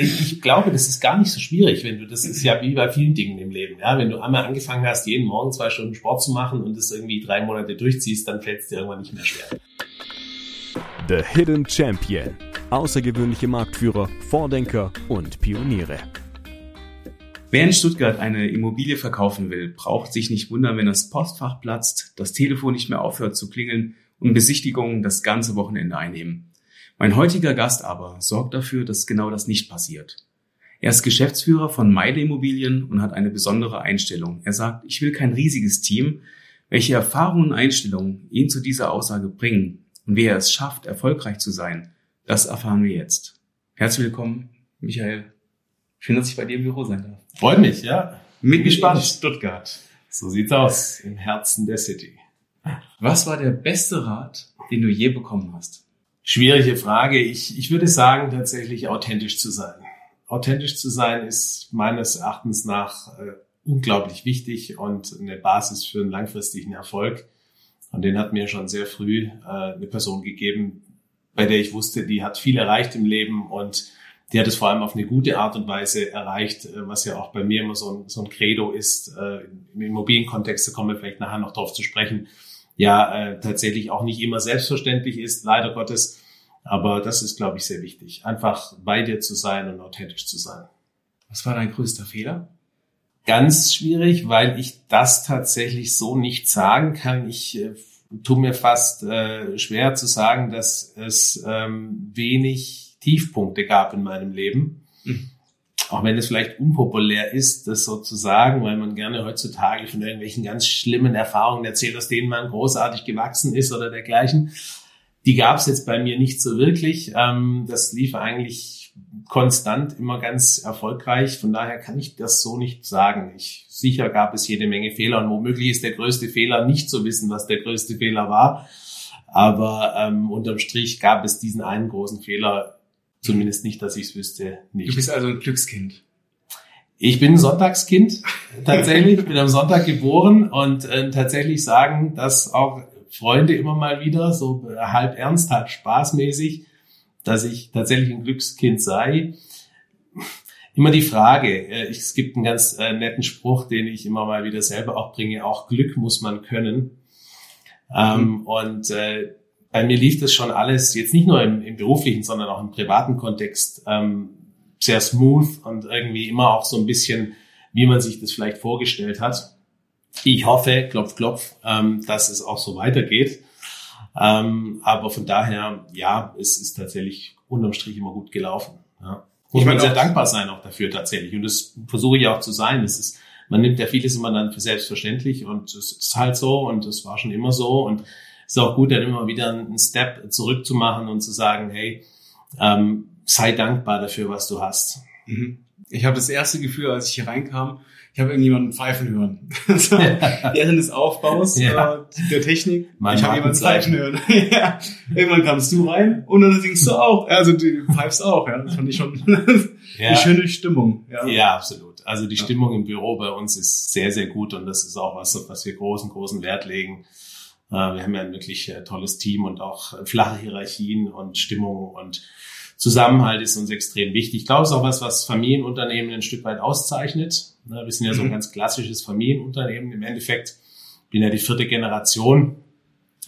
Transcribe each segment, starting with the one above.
Ich glaube, das ist gar nicht so schwierig, wenn du, das ist ja wie bei vielen Dingen im Leben, ja. Wenn du einmal angefangen hast, jeden Morgen zwei Stunden Sport zu machen und das irgendwie drei Monate durchziehst, dann fällt es dir irgendwann nicht mehr schwer. The Hidden Champion. Außergewöhnliche Marktführer, Vordenker und Pioniere. Wer in Stuttgart eine Immobilie verkaufen will, braucht sich nicht wundern, wenn das Postfach platzt, das Telefon nicht mehr aufhört zu klingeln und Besichtigungen das ganze Wochenende einnehmen. Mein heutiger Gast aber sorgt dafür, dass genau das nicht passiert. Er ist Geschäftsführer von Meide Immobilien und hat eine besondere Einstellung. Er sagt, ich will kein riesiges Team. Welche Erfahrungen und Einstellungen ihn zu dieser Aussage bringen und wie er es schafft, erfolgreich zu sein, das erfahren wir jetzt. Herzlich willkommen, Michael. Schön, dass ich bei dir im Büro sein darf. Freut mich, ja. Mit gespannt. Stuttgart. So sieht's aus. Im Herzen der City. Was war der beste Rat, den du je bekommen hast? Schwierige Frage. Ich, ich würde sagen, tatsächlich authentisch zu sein. Authentisch zu sein ist meines Erachtens nach äh, unglaublich wichtig und eine Basis für einen langfristigen Erfolg. Und den hat mir schon sehr früh äh, eine Person gegeben, bei der ich wusste, die hat viel erreicht im Leben und die hat es vor allem auf eine gute Art und Weise erreicht, äh, was ja auch bei mir immer so ein, so ein Credo ist. Äh, Im Immobilienkontext, da kommen wir vielleicht nachher noch drauf zu sprechen, ja äh, tatsächlich auch nicht immer selbstverständlich ist, leider Gottes. Aber das ist, glaube ich, sehr wichtig. Einfach bei dir zu sein und authentisch zu sein. Was war dein größter Fehler? Ganz schwierig, weil ich das tatsächlich so nicht sagen kann. Ich äh, tue mir fast äh, schwer zu sagen, dass es ähm, wenig Tiefpunkte gab in meinem Leben. Mhm. Auch wenn es vielleicht unpopulär ist, das so zu sagen, weil man gerne heutzutage von irgendwelchen ganz schlimmen Erfahrungen erzählt, aus denen man großartig gewachsen ist oder dergleichen. Die gab es jetzt bei mir nicht so wirklich. Ähm, das lief eigentlich konstant immer ganz erfolgreich. Von daher kann ich das so nicht sagen. Ich, sicher gab es jede Menge Fehler und womöglich ist der größte Fehler nicht zu wissen, was der größte Fehler war. Aber ähm, unterm Strich gab es diesen einen großen Fehler Zumindest nicht, dass ich es wüsste. Nicht. Du bist also ein Glückskind. Ich bin ein Sonntagskind, tatsächlich. Ich bin am Sonntag geboren und äh, tatsächlich sagen, dass auch Freunde immer mal wieder, so halb ernst, halb spaßmäßig, dass ich tatsächlich ein Glückskind sei. Immer die Frage, äh, es gibt einen ganz äh, netten Spruch, den ich immer mal wieder selber auch bringe, auch Glück muss man können. Ähm, mhm. und äh, bei mir lief das schon alles, jetzt nicht nur im, im beruflichen, sondern auch im privaten Kontext, ähm, sehr smooth und irgendwie immer auch so ein bisschen, wie man sich das vielleicht vorgestellt hat. Ich hoffe, klopf, klopf, ähm, dass es auch so weitergeht. Ähm, aber von daher, ja, es ist tatsächlich unterm Strich immer gut gelaufen. Ja. Muss man sehr dankbar sein auch dafür tatsächlich. Und das versuche ich auch zu sein. Das ist, man nimmt ja vieles immer dann für selbstverständlich und es ist halt so und es war schon immer so und ist auch gut, dann immer wieder einen Step zurückzumachen und zu sagen, hey, ähm, sei dankbar dafür, was du hast. Mhm. Ich habe das erste Gefühl, als ich hier reinkam, ich habe irgendjemanden pfeifen hören. so, während des Aufbaus ja. äh, der Technik, Man ich habe jemanden pfeifen hören. ja. Irgendwann kamst du rein und dann singst du auch. Also du pfeifst auch. Ja. Das fand ich schon ja. eine schöne Stimmung. Ja, ja absolut. Also die Stimmung im Büro bei uns ist sehr, sehr gut und das ist auch was, was wir großen, großen Wert legen. Äh, wir haben ja ein wirklich äh, tolles Team und auch flache Hierarchien und Stimmung und Zusammenhalt ist uns extrem wichtig. Ich glaube, es ist auch was, was Familienunternehmen ein Stück weit auszeichnet. Wir sind ja so ein mhm. ganz klassisches Familienunternehmen. Im Endeffekt bin ja die vierte Generation.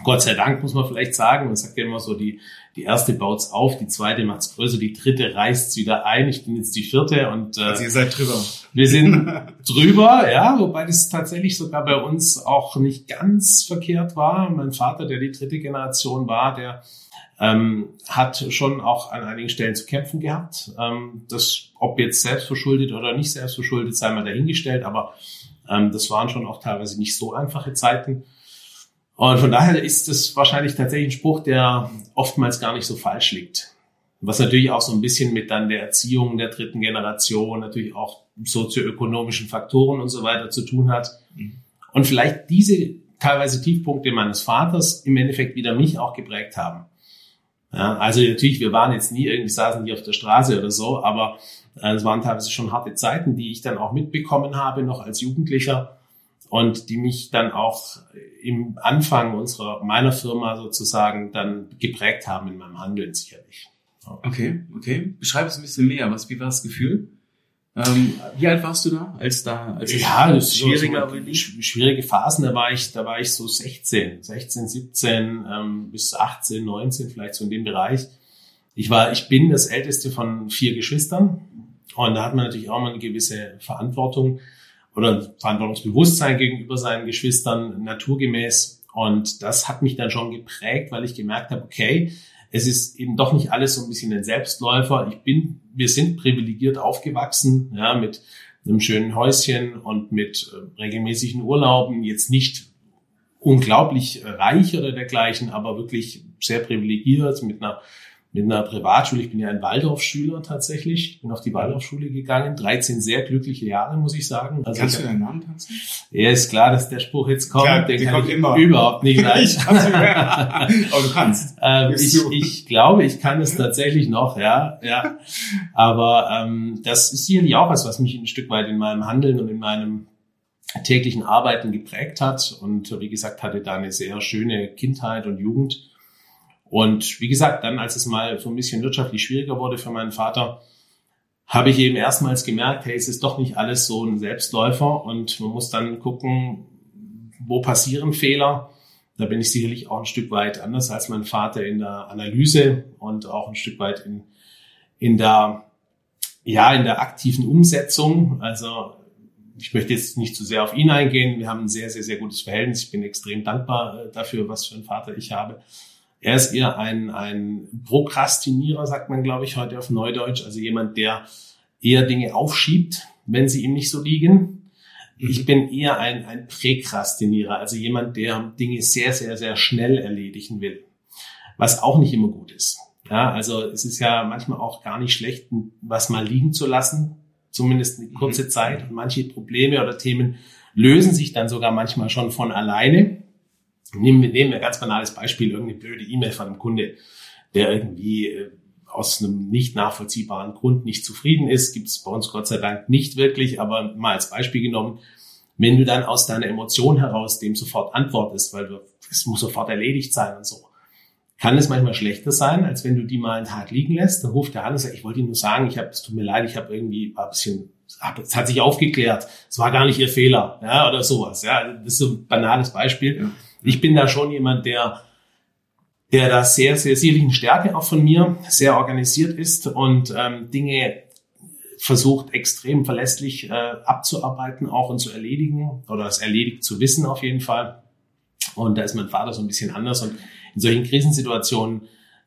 Gott sei Dank muss man vielleicht sagen. Man sagt ja immer so, die, die erste baut's auf, die zweite macht's größer, die dritte reißt's wieder ein. Ich bin jetzt die vierte und äh, also ihr seid drüber. Wir sind drüber, ja, wobei das tatsächlich sogar bei uns auch nicht ganz verkehrt war. Mein Vater, der die dritte Generation war, der ähm, hat schon auch an einigen Stellen zu kämpfen gehabt. Ähm, das, ob jetzt selbstverschuldet oder nicht selbstverschuldet, sei mal dahingestellt, aber ähm, das waren schon auch teilweise nicht so einfache Zeiten. Und von daher ist es wahrscheinlich tatsächlich ein Spruch, der oftmals gar nicht so falsch liegt. Was natürlich auch so ein bisschen mit dann der Erziehung der dritten Generation, natürlich auch sozioökonomischen Faktoren und so weiter zu tun hat. Und vielleicht diese teilweise Tiefpunkte meines Vaters im Endeffekt wieder mich auch geprägt haben. Ja, also natürlich, wir waren jetzt nie irgendwie, saßen nicht auf der Straße oder so, aber äh, es waren teilweise schon harte Zeiten, die ich dann auch mitbekommen habe, noch als Jugendlicher und die mich dann auch im Anfang unserer, meiner Firma sozusagen dann geprägt haben in meinem Handeln sicherlich. Okay, okay. Beschreib es ein bisschen mehr. Was, wie war das Gefühl? Ähm, wie alt warst du da, als da, als ja, das schwieriger so, so schwierige Phasen. Da war ich, da war ich so 16, 16, 17 ähm, bis 18, 19 vielleicht so in dem Bereich. Ich war, ich bin das älteste von vier Geschwistern und da hat man natürlich auch mal eine gewisse Verantwortung oder Verantwortungsbewusstsein gegenüber seinen Geschwistern naturgemäß. Und das hat mich dann schon geprägt, weil ich gemerkt habe, okay, es ist eben doch nicht alles so ein bisschen ein Selbstläufer. Ich bin, wir sind privilegiert aufgewachsen, ja, mit einem schönen Häuschen und mit äh, regelmäßigen Urlauben. Jetzt nicht unglaublich reich oder dergleichen, aber wirklich sehr privilegiert mit einer mit einer Privatschule. Ich bin ja ein Waldorfschüler tatsächlich. Ich bin auf die Waldorfschule gegangen. 13 sehr glückliche Jahre, muss ich sagen. Also Kannst ich, du deinen Namen tanzen? Ja, ist klar, dass der Spruch jetzt kommt. Klar, den kann kommt ich immer. überhaupt nicht leisten. Aber du kannst. Ähm, ich, ich glaube, ich kann es tatsächlich noch, ja, ja. Aber ähm, das ist sicherlich auch was, was mich ein Stück weit in meinem Handeln und in meinem täglichen Arbeiten geprägt hat. Und wie gesagt, hatte da eine sehr schöne Kindheit und Jugend und wie gesagt, dann, als es mal so ein bisschen wirtschaftlich schwieriger wurde für meinen Vater, habe ich eben erstmals gemerkt, hey, es ist doch nicht alles so ein Selbstläufer und man muss dann gucken, wo passieren Fehler. Da bin ich sicherlich auch ein Stück weit anders als mein Vater in der Analyse und auch ein Stück weit in, in der, ja, in der aktiven Umsetzung. Also ich möchte jetzt nicht zu sehr auf ihn eingehen. Wir haben ein sehr, sehr, sehr gutes Verhältnis. Ich bin extrem dankbar äh, dafür, was für einen Vater ich habe. Er ist eher ein, ein Prokrastinierer, sagt man, glaube ich, heute auf Neudeutsch. Also jemand, der eher Dinge aufschiebt, wenn sie ihm nicht so liegen. Ich mhm. bin eher ein, ein Präkrastinierer, also jemand, der Dinge sehr, sehr, sehr schnell erledigen will. Was auch nicht immer gut ist. Ja, also es ist ja manchmal auch gar nicht schlecht, was mal liegen zu lassen, zumindest eine kurze mhm. Zeit. Und manche Probleme oder Themen lösen sich dann sogar manchmal schon von alleine. Nehmen wir, nehmen wir ein ganz banales Beispiel, irgendeine blöde E-Mail von einem Kunde, der irgendwie äh, aus einem nicht nachvollziehbaren Grund nicht zufrieden ist. Gibt es bei uns Gott sei Dank nicht wirklich, aber mal als Beispiel genommen, wenn du dann aus deiner Emotion heraus dem sofort antwortest, weil du, es muss sofort erledigt sein und so, kann es manchmal schlechter sein, als wenn du die mal einen Tag liegen lässt. Dann ruft der an und sagt, ich wollte Ihnen nur sagen, ich habe, es tut mir leid, ich habe irgendwie ein bisschen, es hat sich aufgeklärt, es war gar nicht Ihr Fehler, ja, oder sowas. Ja, das ist so ein banales Beispiel. Ja. Ich bin da schon jemand, der der da sehr, sehr sicherlich Stärke auch von mir, sehr organisiert ist und ähm, Dinge versucht extrem verlässlich äh, abzuarbeiten auch und zu erledigen oder es erledigt zu wissen auf jeden Fall. Und da ist mein Vater so ein bisschen anders und in solchen Krisensituationen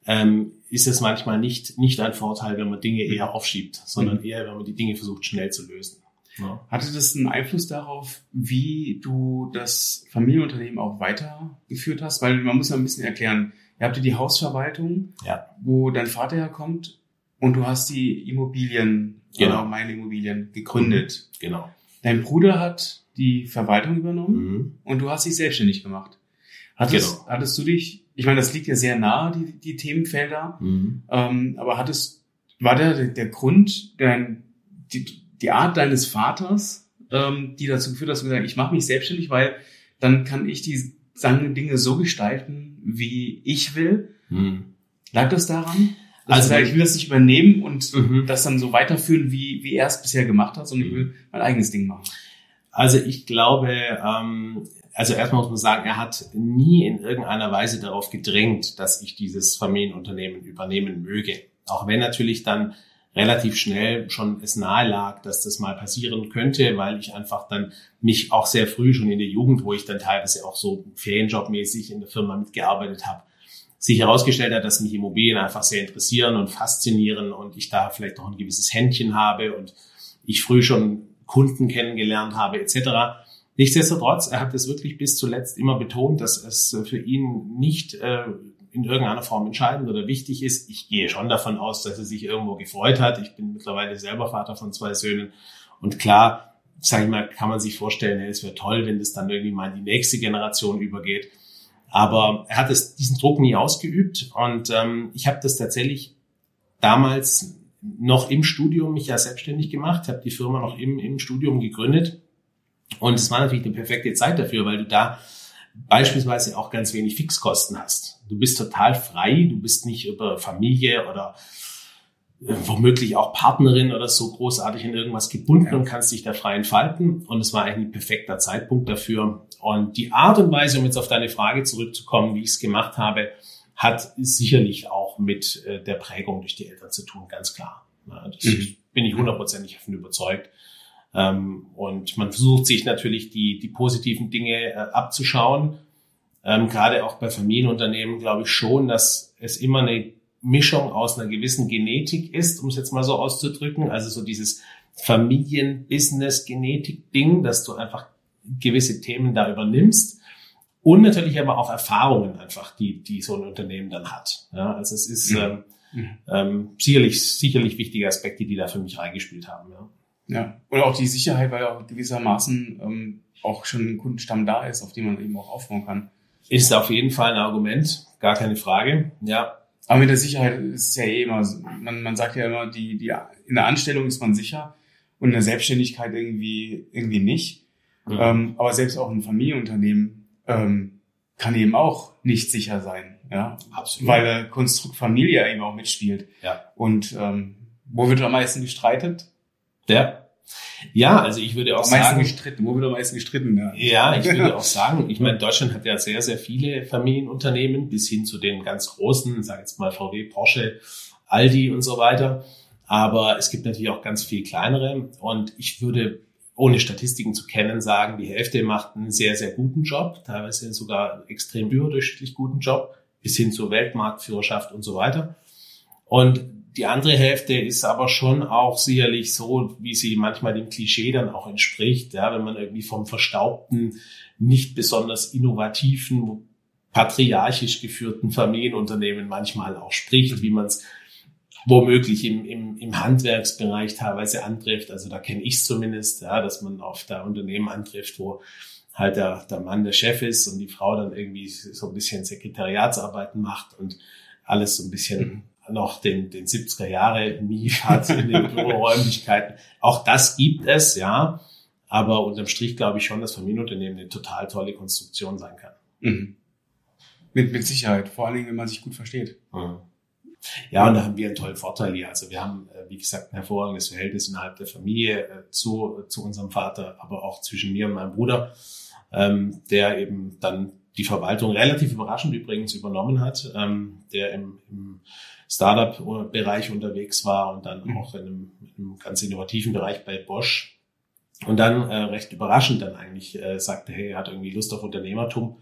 ähm, ist es manchmal nicht, nicht ein Vorteil, wenn man Dinge eher aufschiebt, sondern mhm. eher, wenn man die Dinge versucht schnell zu lösen. Ja. Hatte das einen Einfluss darauf, wie du das Familienunternehmen auch weitergeführt hast? Weil man muss ja ein bisschen erklären, ihr habt ja die Hausverwaltung, ja. wo dein Vater herkommt und du hast die Immobilien, genau. meine Immobilien gegründet. Mhm. Genau. Dein Bruder hat die Verwaltung übernommen mhm. und du hast dich selbstständig gemacht. Hattest, genau. hattest du dich, ich meine, das liegt ja sehr nahe, die, die Themenfelder, mhm. ähm, aber hattest, war der, der Grund, dein, die, die Art deines Vaters, ähm, die dazu geführt hat, dass du gesagt ich mache mich selbstständig, weil dann kann ich die Dinge so gestalten, wie ich will. Hm. Lag das daran? Also, also ich will das nicht übernehmen und mhm. das dann so weiterführen, wie, wie er es bisher gemacht hat, sondern ich will mein eigenes Ding machen. Also ich glaube, ähm, also erstmal muss man sagen, er hat nie in irgendeiner Weise darauf gedrängt, dass ich dieses Familienunternehmen übernehmen möge. Auch wenn natürlich dann relativ schnell schon es nahe lag, dass das mal passieren könnte, weil ich einfach dann mich auch sehr früh schon in der Jugend, wo ich dann teilweise auch so ferienjobmäßig in der Firma mitgearbeitet habe, sich herausgestellt hat, dass mich Immobilien einfach sehr interessieren und faszinieren und ich da vielleicht auch ein gewisses Händchen habe und ich früh schon Kunden kennengelernt habe etc. Nichtsdestotrotz, er hat es wirklich bis zuletzt immer betont, dass es für ihn nicht äh, in irgendeiner Form entscheidend oder wichtig ist. Ich gehe schon davon aus, dass er sich irgendwo gefreut hat. Ich bin mittlerweile selber Vater von zwei Söhnen. Und klar, sage ich mal, kann man sich vorstellen, es wäre toll, wenn das dann irgendwie mal in die nächste Generation übergeht. Aber er hat es, diesen Druck nie ausgeübt. Und ähm, ich habe das tatsächlich damals noch im Studium mich ja selbstständig gemacht, habe die Firma noch im, im Studium gegründet. Und es war natürlich eine perfekte Zeit dafür, weil du da beispielsweise auch ganz wenig Fixkosten hast. Du bist total frei, du bist nicht über Familie oder äh, womöglich auch Partnerin oder so großartig in irgendwas gebunden ja. und kannst dich da frei entfalten. Und es war eigentlich ein perfekter Zeitpunkt dafür. Und die Art und Weise, um jetzt auf deine Frage zurückzukommen, wie ich es gemacht habe, hat sicherlich auch mit äh, der Prägung durch die Eltern zu tun, ganz klar. Das mhm. bin ich hundertprozentig davon überzeugt. Ähm, und man versucht sich natürlich die, die positiven Dinge äh, abzuschauen. Ähm, gerade auch bei Familienunternehmen glaube ich schon, dass es immer eine Mischung aus einer gewissen Genetik ist, um es jetzt mal so auszudrücken. Also so dieses Familien-Business-Genetik-Ding, dass du einfach gewisse Themen da übernimmst. Und natürlich aber auch Erfahrungen einfach, die, die so ein Unternehmen dann hat. Ja, also es ist mhm. ähm, mhm. ähm, sicherlich, sicherlich wichtige Aspekte, die da für mich reingespielt haben. Ja. Ja, und auch die Sicherheit, weil ja gewissermaßen ähm, auch schon ein Kundenstamm da ist, auf den man eben auch aufbauen kann. Ist auf jeden Fall ein Argument, gar keine Frage. Ja. Aber mit der Sicherheit ist es ja eh immer, man, man sagt ja immer, die, die, in der Anstellung ist man sicher und in der Selbstständigkeit irgendwie, irgendwie nicht. Mhm. Ähm, aber selbst auch ein Familienunternehmen ähm, kann eben auch nicht sicher sein. Ja, absolut. Weil der Konstrukt Familie eben auch mitspielt. Ja. Und ähm, wo wird am meisten gestreitet? Ja. Ja, also ich würde auch am sagen. gestritten. Wo wird am meisten gestritten? Ja, ja ich würde auch sagen, ich meine, Deutschland hat ja sehr, sehr viele Familienunternehmen bis hin zu den ganz großen, sag jetzt mal VW, Porsche, Aldi und so weiter. Aber es gibt natürlich auch ganz viel kleinere und ich würde ohne Statistiken zu kennen, sagen, die Hälfte macht einen sehr, sehr guten Job, teilweise sogar extrem überdurchschnittlich guten Job, bis hin zur Weltmarktführerschaft und so weiter. Und die andere Hälfte ist aber schon auch sicherlich so, wie sie manchmal dem Klischee dann auch entspricht, ja, wenn man irgendwie vom verstaubten, nicht besonders innovativen, patriarchisch geführten Familienunternehmen manchmal auch spricht, wie man es womöglich im, im, im Handwerksbereich teilweise antrifft. Also da kenne ich es zumindest, ja, dass man auf da Unternehmen antrifft, wo halt der, der Mann der Chef ist und die Frau dann irgendwie so ein bisschen Sekretariatsarbeiten macht und alles so ein bisschen noch den, den 70er Jahre Mief hat in den Büroräumlichkeiten. Auch das gibt es, ja. Aber unterm Strich glaube ich schon, dass Familienunternehmen eine total tolle Konstruktion sein kann. Mhm. Mit, mit Sicherheit, vor allen Dingen, wenn man sich gut versteht. Mhm. Ja, und da haben wir einen tollen Vorteil hier. Also wir haben, äh, wie gesagt, ein hervorragendes Verhältnis innerhalb der Familie äh, zu, zu unserem Vater, aber auch zwischen mir und meinem Bruder, ähm, der eben dann die Verwaltung relativ überraschend übrigens übernommen hat, ähm, der im, im Startup-Bereich unterwegs war und dann mhm. auch in einem, in einem, ganz innovativen Bereich bei Bosch. Und dann äh, recht überraschend dann eigentlich äh, sagte, hey, er hat irgendwie Lust auf Unternehmertum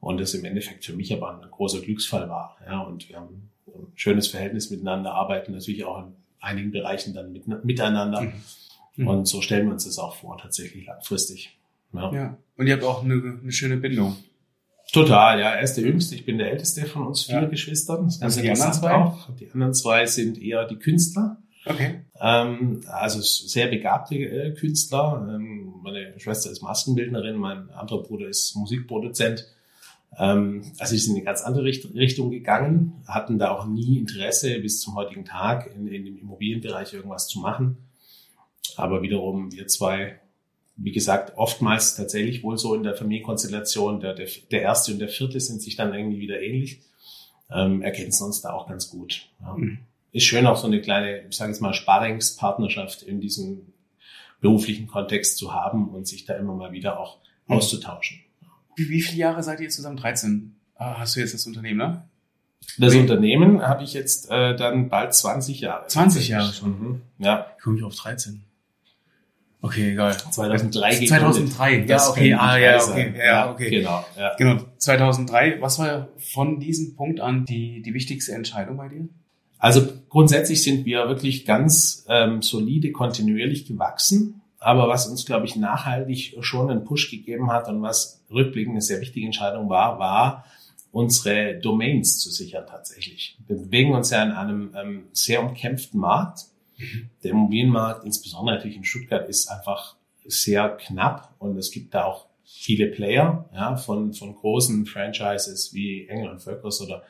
und das im Endeffekt für mich aber ein großer Glücksfall war. Ja, und wir haben ein schönes Verhältnis miteinander, arbeiten natürlich auch in einigen Bereichen dann mit, miteinander. Mhm. mhm. Und so stellen wir uns das auch vor, tatsächlich langfristig. Ja. ja. Und ihr habt auch eine, eine schöne Bindung. Total, ja. Er ist der Jüngste, ich bin der Älteste von uns vier ja. Geschwistern. Das also die anderen zwei? Auch. Die anderen zwei sind eher die Künstler. Okay. Ähm, also sehr begabte äh, Künstler. Ähm, meine Schwester ist Maskenbildnerin, mein anderer Bruder ist Musikproduzent. Ähm, also sie sind in eine ganz andere Richt Richtung gegangen, hatten da auch nie Interesse bis zum heutigen Tag in, in dem Immobilienbereich irgendwas zu machen. Aber wiederum wir zwei wie gesagt, oftmals tatsächlich wohl so in der Familienkonstellation, der, der, der erste und der vierte sind sich dann irgendwie wieder ähnlich, ähm, ergänzen uns da auch ganz gut. Ja. Mhm. Ist schön auch so eine kleine, ich sage jetzt mal, Sparingspartnerschaft in diesem beruflichen Kontext zu haben und sich da immer mal wieder auch mhm. auszutauschen. Wie, wie viele Jahre seid ihr jetzt zusammen? 13 ah, hast du jetzt das Unternehmen, ne? Das Wie? Unternehmen habe ich jetzt äh, dann bald 20 Jahre. 20 Jahre schon? Mhm. Ja. Ich komme ich auf 13. Okay, egal. 2003 2003, ja, okay, ah, ja, okay, ja, okay. Genau, ja. Genau, 2003. Was war von diesem Punkt an die, die wichtigste Entscheidung bei dir? Also grundsätzlich sind wir wirklich ganz ähm, solide, kontinuierlich gewachsen. Aber was uns, glaube ich, nachhaltig schon einen Push gegeben hat und was rückblickend eine sehr wichtige Entscheidung war, war, unsere Domains zu sichern tatsächlich. Wir bewegen uns ja in einem ähm, sehr umkämpften Markt der Immobilienmarkt, insbesondere natürlich in Stuttgart, ist einfach sehr knapp und es gibt da auch viele Player, ja, von, von großen Franchises wie Engel und Völkers oder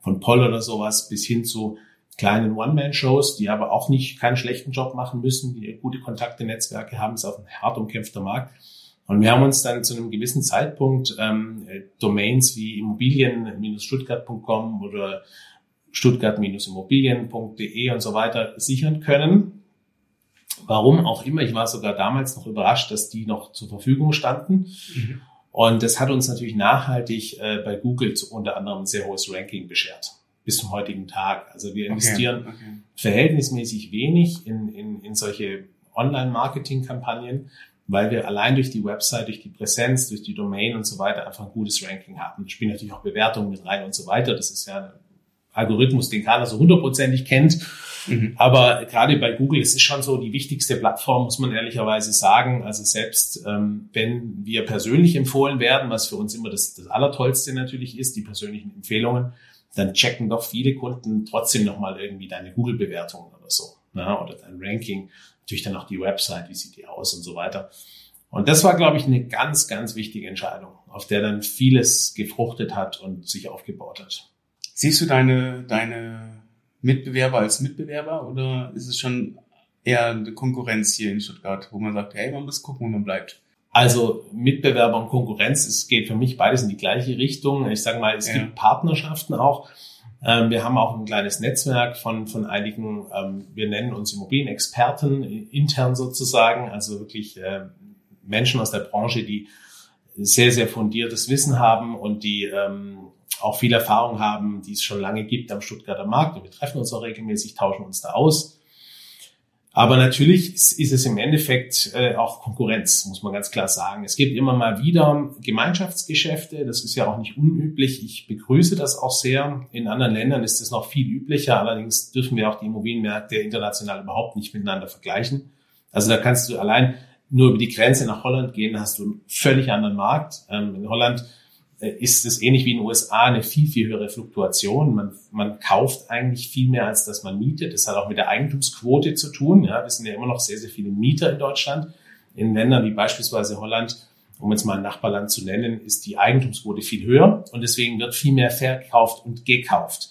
von Poll oder sowas bis hin zu kleinen One-Man-Shows, die aber auch nicht keinen schlechten Job machen müssen, die gute Kontakte, Netzwerke haben, ist auch ein hart umkämpfter Markt. Und wir haben uns dann zu einem gewissen Zeitpunkt ähm, Domains wie immobilien-stuttgart.com oder stuttgart-immobilien.de und so weiter sichern können. Warum auch immer, ich war sogar damals noch überrascht, dass die noch zur Verfügung standen. Mhm. Und das hat uns natürlich nachhaltig äh, bei Google zu, unter anderem ein sehr hohes Ranking beschert bis zum heutigen Tag. Also wir investieren okay, okay. verhältnismäßig wenig in, in, in solche Online-Marketing-Kampagnen, weil wir allein durch die Website, durch die Präsenz, durch die Domain und so weiter einfach ein gutes Ranking haben. Da spielen natürlich auch Bewertungen mit rein und so weiter. Das ist ja ein Algorithmus, den keiner so hundertprozentig kennt. Mhm. Aber gerade bei Google, es ist schon so die wichtigste Plattform, muss man ehrlicherweise sagen. Also selbst ähm, wenn wir persönlich empfohlen werden, was für uns immer das, das Allertollste natürlich ist, die persönlichen Empfehlungen, dann checken doch viele Kunden trotzdem nochmal irgendwie deine Google-Bewertungen oder so. Ne? Oder dein Ranking. Natürlich dann auch die Website, wie sieht die aus und so weiter. Und das war, glaube ich, eine ganz, ganz wichtige Entscheidung, auf der dann vieles gefruchtet hat und sich aufgebaut hat. Siehst du deine, deine Mitbewerber als Mitbewerber oder ist es schon eher eine Konkurrenz hier in Stuttgart, wo man sagt, hey, man muss gucken, wo man bleibt? Also Mitbewerber und Konkurrenz, es geht für mich beides in die gleiche Richtung. Ich sage mal, es ja. gibt Partnerschaften auch. Ähm, wir haben auch ein kleines Netzwerk von, von einigen, ähm, wir nennen uns Immobilienexperten intern sozusagen, also wirklich äh, Menschen aus der Branche, die sehr, sehr fundiertes Wissen haben und die ähm, auch viel Erfahrung haben, die es schon lange gibt am Stuttgarter Markt. Und wir treffen uns auch regelmäßig, tauschen uns da aus. Aber natürlich ist, es im Endeffekt äh, auch Konkurrenz, muss man ganz klar sagen. Es gibt immer mal wieder Gemeinschaftsgeschäfte, das ist ja auch nicht unüblich. Ich begrüße das auch sehr. In anderen Ländern ist es noch viel üblicher, allerdings dürfen wir auch die Immobilienmärkte international überhaupt nicht miteinander vergleichen. Also da kannst du allein nur über die Grenze nach Holland gehen, hast du einen völlig anderen Markt. Ähm, in Holland ist es ähnlich wie in den USA eine viel, viel höhere Fluktuation. Man, man kauft eigentlich viel mehr, als dass man mietet. Das hat auch mit der Eigentumsquote zu tun. Ja, wir sind ja immer noch sehr, sehr viele Mieter in Deutschland. In Ländern wie beispielsweise Holland, um jetzt mal ein Nachbarland zu nennen, ist die Eigentumsquote viel höher und deswegen wird viel mehr verkauft und gekauft.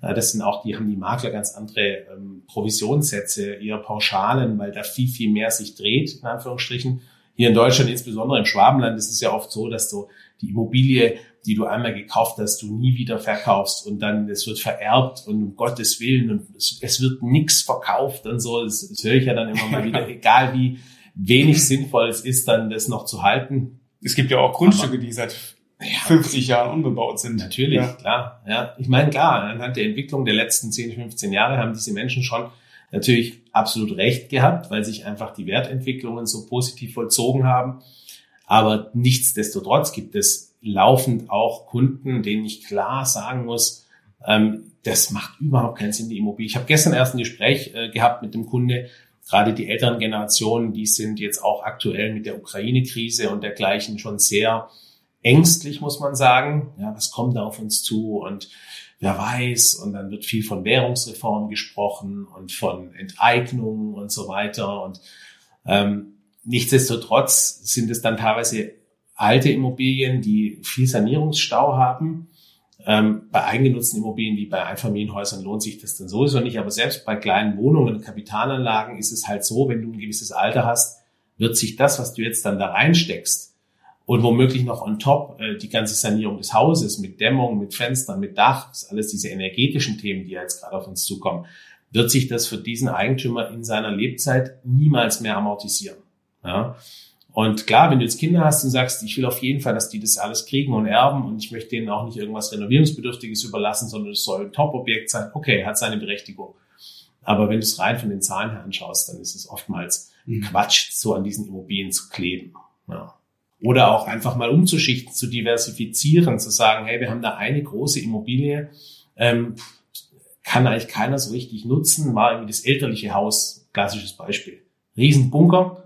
Das sind auch, die haben die Makler ganz andere ähm, Provisionssätze, eher Pauschalen, weil da viel, viel mehr sich dreht, in Anführungsstrichen. Hier in Deutschland, insbesondere im Schwabenland, ist es ja oft so, dass du die Immobilie, die du einmal gekauft hast, du nie wieder verkaufst und dann es wird vererbt und um Gottes Willen und es, es wird nichts verkauft und so. Das, das höre ich ja dann immer mal wieder, egal wie wenig sinnvoll es ist, dann das noch zu halten. Es gibt ja auch Grundstücke, Aber, die seit 50 Jahren unbebaut sind. Natürlich, ja. klar. Ja, ich meine, klar, anhand der Entwicklung der letzten 10, 15 Jahre haben diese Menschen schon natürlich absolut recht gehabt, weil sich einfach die Wertentwicklungen so positiv vollzogen haben. Aber nichtsdestotrotz gibt es laufend auch Kunden, denen ich klar sagen muss, ähm, das macht überhaupt keinen Sinn, die Immobilie. Ich habe gestern erst ein Gespräch äh, gehabt mit dem Kunde, gerade die älteren Generationen, die sind jetzt auch aktuell mit der Ukraine-Krise und dergleichen schon sehr ängstlich, muss man sagen. Ja, was kommt da auf uns zu und wer weiß? Und dann wird viel von Währungsreform gesprochen und von Enteignungen und so weiter. Und ähm, Nichtsdestotrotz sind es dann teilweise alte Immobilien, die viel Sanierungsstau haben. Ähm, bei eigengenutzten Immobilien wie bei Einfamilienhäusern lohnt sich das dann sowieso nicht. Aber selbst bei kleinen Wohnungen, Kapitalanlagen ist es halt so, wenn du ein gewisses Alter hast, wird sich das, was du jetzt dann da reinsteckst und womöglich noch on top äh, die ganze Sanierung des Hauses mit Dämmung, mit Fenstern, mit Dach, alles diese energetischen Themen, die jetzt gerade auf uns zukommen, wird sich das für diesen Eigentümer in seiner Lebzeit niemals mehr amortisieren. Ja? Und klar, wenn du jetzt Kinder hast und sagst, ich will auf jeden Fall, dass die das alles kriegen und erben und ich möchte denen auch nicht irgendwas Renovierungsbedürftiges überlassen, sondern es soll ein Top-Objekt sein, okay, hat seine Berechtigung. Aber wenn du es rein von den Zahlen her anschaust, dann ist es oftmals mhm. Quatsch, so an diesen Immobilien zu kleben. Ja. Oder auch einfach mal umzuschichten, zu diversifizieren, zu sagen, hey, wir haben da eine große Immobilie, ähm, kann eigentlich keiner so richtig nutzen, war irgendwie das elterliche Haus, klassisches Beispiel. Riesenbunker,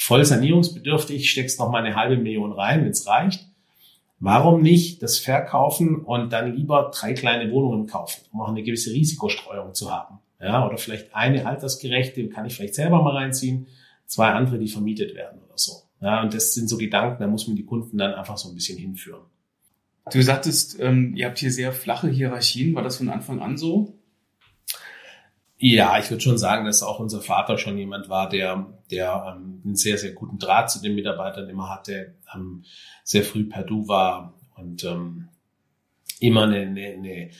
voll sanierungsbedürftig, steckst noch mal eine halbe Million rein, wenn es reicht. Warum nicht das verkaufen und dann lieber drei kleine Wohnungen kaufen, um auch eine gewisse Risikostreuung zu haben? Ja, oder vielleicht eine altersgerechte, kann ich vielleicht selber mal reinziehen, zwei andere, die vermietet werden oder so. Ja, und das sind so Gedanken, da muss man die Kunden dann einfach so ein bisschen hinführen. Du sagtest, ähm, ihr habt hier sehr flache Hierarchien. War das von Anfang an so? Ja, ich würde schon sagen, dass auch unser Vater schon jemand war, der, der ähm, einen sehr, sehr guten Draht zu den Mitarbeitern immer hatte, ähm, sehr früh per Du war und ähm, immer eine, eine,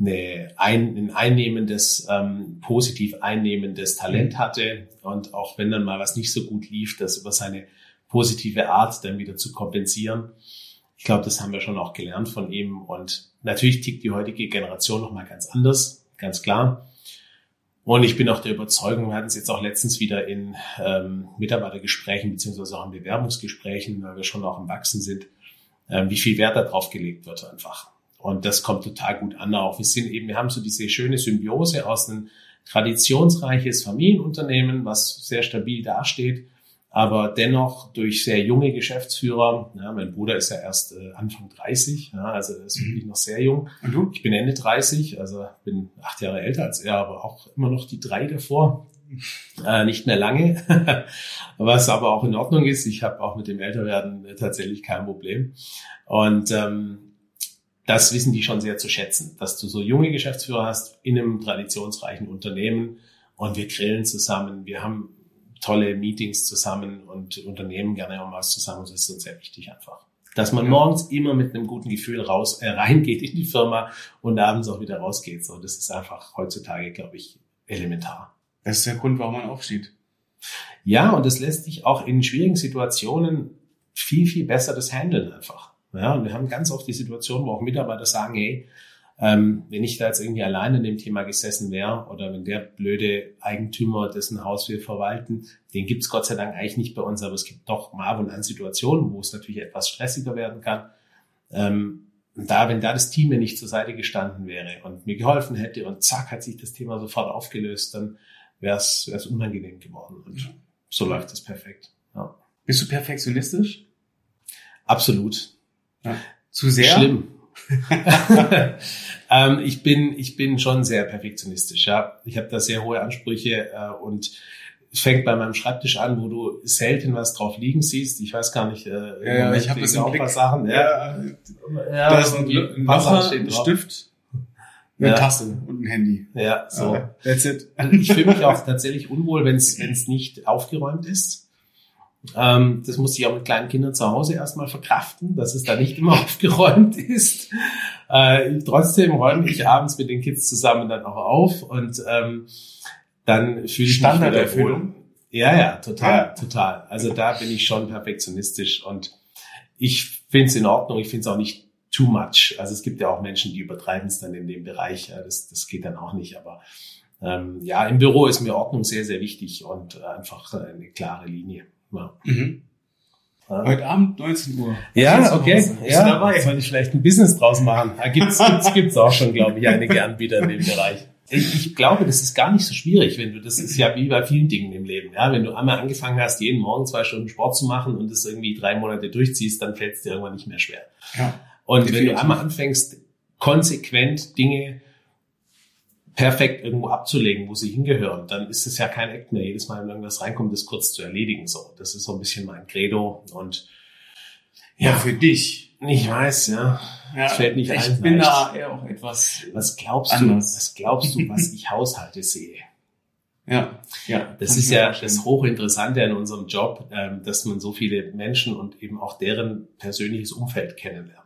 eine, ein, ein einnehmendes, ähm, positiv einnehmendes Talent mhm. hatte und auch wenn dann mal was nicht so gut lief, das über seine positive Art dann wieder zu kompensieren. Ich glaube, das haben wir schon auch gelernt von ihm und natürlich tickt die heutige Generation noch mal ganz anders, ganz klar. Und ich bin auch der Überzeugung, wir hatten es jetzt auch letztens wieder in ähm, Mitarbeitergesprächen beziehungsweise auch in Bewerbungsgesprächen, weil wir schon auch im Wachsen sind, ähm, wie viel Wert darauf gelegt wird einfach. Und das kommt total gut an auch. Wir sind eben, wir haben so diese schöne Symbiose aus einem traditionsreiches Familienunternehmen, was sehr stabil dasteht, aber dennoch durch sehr junge Geschäftsführer. Ja, mein Bruder ist ja erst äh, Anfang 30, ja, also er ist mhm. wirklich noch sehr jung. Und du? Ich bin Ende 30, also bin acht Jahre älter als er, aber auch immer noch die drei davor. Äh, nicht mehr lange, was aber auch in Ordnung ist. Ich habe auch mit dem Älterwerden äh, tatsächlich kein Problem. Und ähm, das wissen die schon sehr zu schätzen, dass du so junge Geschäftsführer hast in einem traditionsreichen Unternehmen und wir grillen zusammen. Wir haben tolle Meetings zusammen und unternehmen gerne auch was zusammen. Das ist uns sehr wichtig einfach. Dass man morgens immer mit einem guten Gefühl raus, äh, reingeht in die Firma und abends auch wieder rausgeht. So, das ist einfach heutzutage, glaube ich, elementar. Das ist der Grund, warum man aufsteht. Ja, und das lässt sich auch in schwierigen Situationen viel, viel besser das handeln einfach. Ja, und wir haben ganz oft die Situation, wo auch Mitarbeiter sagen, hey, ähm, wenn ich da jetzt irgendwie alleine in dem Thema gesessen wäre oder wenn der blöde Eigentümer, dessen Haus wir verwalten, den gibt's Gott sei Dank eigentlich nicht bei uns, aber es gibt doch mal und an Situationen, wo es natürlich etwas stressiger werden kann. Ähm, da, wenn da das Team mir nicht zur Seite gestanden wäre und mir geholfen hätte und zack, hat sich das Thema sofort aufgelöst, dann wäre es unangenehm geworden. Und so läuft es perfekt. Ja. Bist du perfektionistisch? Absolut. Ja. Zu sehr? Schlimm. ähm, ich bin ich bin schon sehr perfektionistisch. Ja, ich habe da sehr hohe Ansprüche äh, und es fängt bei meinem Schreibtisch an, wo du selten was drauf liegen siehst. Ich weiß gar nicht. Äh, ja, ja ich habe das auch ein paar Sachen. Ja, ja da ist ein, ein, Wasser, ein Stift. Eine ja. Tasse und ein Handy. Ja, so. Uh, that's it. Ich fühle mich auch tatsächlich unwohl, wenn es nicht aufgeräumt ist. Ähm, das muss ich auch mit kleinen Kindern zu Hause erstmal verkraften, dass es da nicht immer aufgeräumt ist. Äh, trotzdem räume ich abends mit den Kids zusammen dann auch auf und ähm, dann fühle ich Standarderfüllung. Ja, ja, total, total. Also da bin ich schon perfektionistisch und ich finde es in Ordnung. Ich finde es auch nicht too much. Also es gibt ja auch Menschen, die übertreiben es dann in dem Bereich. Das, das geht dann auch nicht. Aber ähm, ja, im Büro ist mir Ordnung sehr, sehr wichtig und einfach eine klare Linie. Ja. Mhm. Heute Abend 19 Uhr. Ja, okay. Ja, dabei. soll ich vielleicht ein Business draus machen? Da gibt's, gibt's, gibt's auch schon, glaube ich, einige Anbieter in dem Bereich. Ich, ich glaube, das ist gar nicht so schwierig, wenn du, das ist ja wie bei vielen Dingen im Leben, ja. Wenn du einmal angefangen hast, jeden Morgen zwei Stunden Sport zu machen und das irgendwie drei Monate durchziehst, dann fällt es dir irgendwann nicht mehr schwer. Ja. Und wenn du einmal anfängst, konsequent Dinge perfekt irgendwo abzulegen, wo sie hingehören, dann ist es ja kein Act mehr. Jedes Mal, wenn irgendwas reinkommt, das kurz zu erledigen. So, das ist so ein bisschen mein Credo und ja, ja für dich. Ich weiß, ja. ja das fällt nicht ich ein. Ich bin da eher auch etwas. Was glaubst anders. du? Was glaubst du, was ich Haushalte sehe? Ja, ja. Das ist ja das Hochinteressante an unserem Job, ähm, dass man so viele Menschen und eben auch deren persönliches Umfeld kennenlernt.